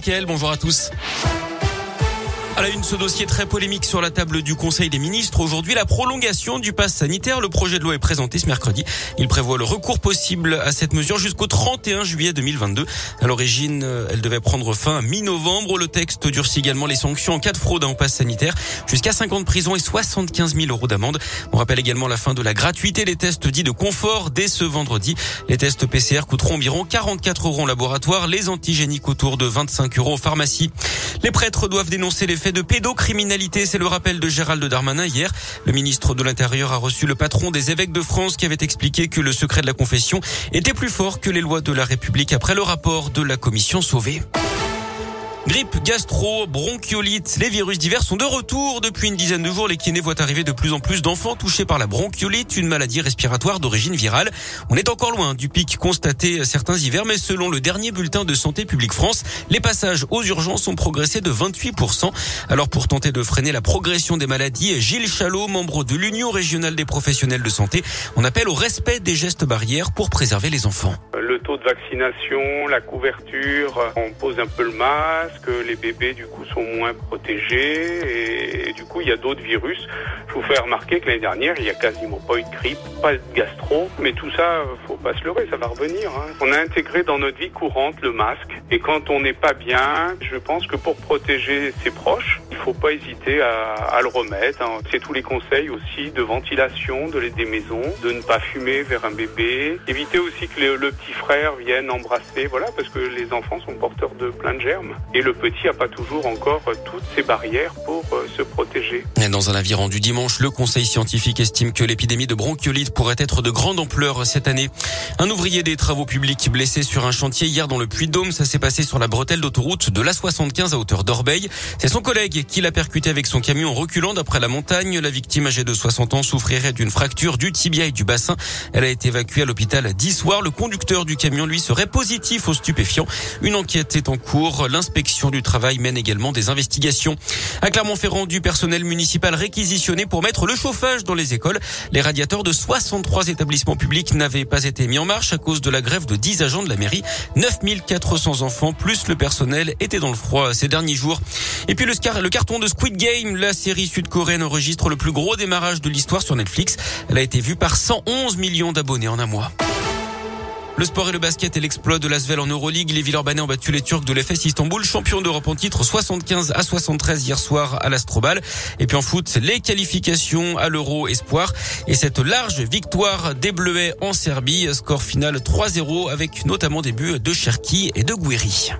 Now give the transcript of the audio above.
Mickaël, bonjour à tous. À une, ce dossier très polémique sur la table du Conseil des ministres. Aujourd'hui, la prolongation du pass sanitaire. Le projet de loi est présenté ce mercredi. Il prévoit le recours possible à cette mesure jusqu'au 31 juillet 2022. À l'origine, elle devait prendre fin mi-novembre. Le texte durcit également les sanctions en cas de fraude en pass sanitaire. Jusqu'à 50 prisons et 75 000 euros d'amende. On rappelle également la fin de la gratuité des tests dits de confort dès ce vendredi. Les tests PCR coûteront environ 44 euros en laboratoire. Les antigéniques autour de 25 euros en pharmacie. Les prêtres doivent dénoncer les faits de pédocriminalité. C'est le rappel de Gérald Darmanin hier. Le ministre de l'Intérieur a reçu le patron des évêques de France qui avait expliqué que le secret de la confession était plus fort que les lois de la République après le rapport de la commission sauvée. Grippe, gastro, bronchiolite, les virus divers sont de retour depuis une dizaine de jours. Les kinés voient arriver de plus en plus d'enfants touchés par la bronchiolite, une maladie respiratoire d'origine virale. On est encore loin du pic constaté certains hivers, mais selon le dernier bulletin de Santé publique France, les passages aux urgences ont progressé de 28%. Alors pour tenter de freiner la progression des maladies, Gilles Chalot, membre de l'Union régionale des professionnels de santé, on appelle au respect des gestes barrières pour préserver les enfants. De vaccination, la couverture, on pose un peu le masque que les bébés du coup sont moins protégés et, du coup il y a d'autres virus. Je vous fais remarquer que l'année dernière il n'y a quasiment pas eu de grippe, pas de gastro, mais tout ça faut pas se leurrer, ça va revenir. Hein. On a intégré dans notre vie courante le masque et quand on n'est pas bien, je pense que pour protéger ses proches, il faut pas hésiter à, le remettre. Hein. C'est tous les conseils aussi de ventilation de des maisons, de ne pas fumer vers un bébé, éviter aussi que le petit frère vienne embrasser, voilà, parce que les enfants sont porteurs de plein de germes. Et le petit n'a pas toujours encore toutes ces barrières pour euh, se protéger. Dans un avis rendu dimanche, le Conseil scientifique estime que l'épidémie de bronchiolite pourrait être de grande ampleur cette année. Un ouvrier des travaux publics blessé sur un chantier hier dans le Puy-de-Dôme, ça s'est passé sur la bretelle d'autoroute de l'A75 à hauteur d'Orbeil. C'est son collègue qui l'a percuté avec son camion en reculant d'après la montagne. La victime âgée de 60 ans souffrirait d'une fracture du tibia et du bassin. Elle a été évacuée à l'hôpital soir. Le conducteur du camion, lui, serait positif au stupéfiant. Une enquête est en cours. L'inspection du travail mène également des investigations. À Clermont-Ferrand, du personnel municipal réquisitionné pour mettre le chauffage dans les écoles. Les radiateurs de 63 établissements publics n'avaient pas été mis en marche à cause de la grève de 10 agents de la mairie. 9400 enfants plus le personnel étaient dans le froid ces derniers jours. Et puis le, le carton de Squid Game, la série sud-coréenne enregistre le plus gros démarrage de l'histoire sur Netflix. Elle a été vue par 111 millions d'abonnés en un mois. Le sport et le basket et l'exploit de l'Asvel en Euroleague. Les Villeurbanais ont battu les Turcs de l'EFS Istanbul, champion d'Europe en titre 75 à 73 hier soir à l'Astrobal. Et puis en foot, les qualifications à l'Euro Espoir et cette large victoire des Bleuets en Serbie. Score final 3-0 avec notamment des buts de Cherki et de Guiri.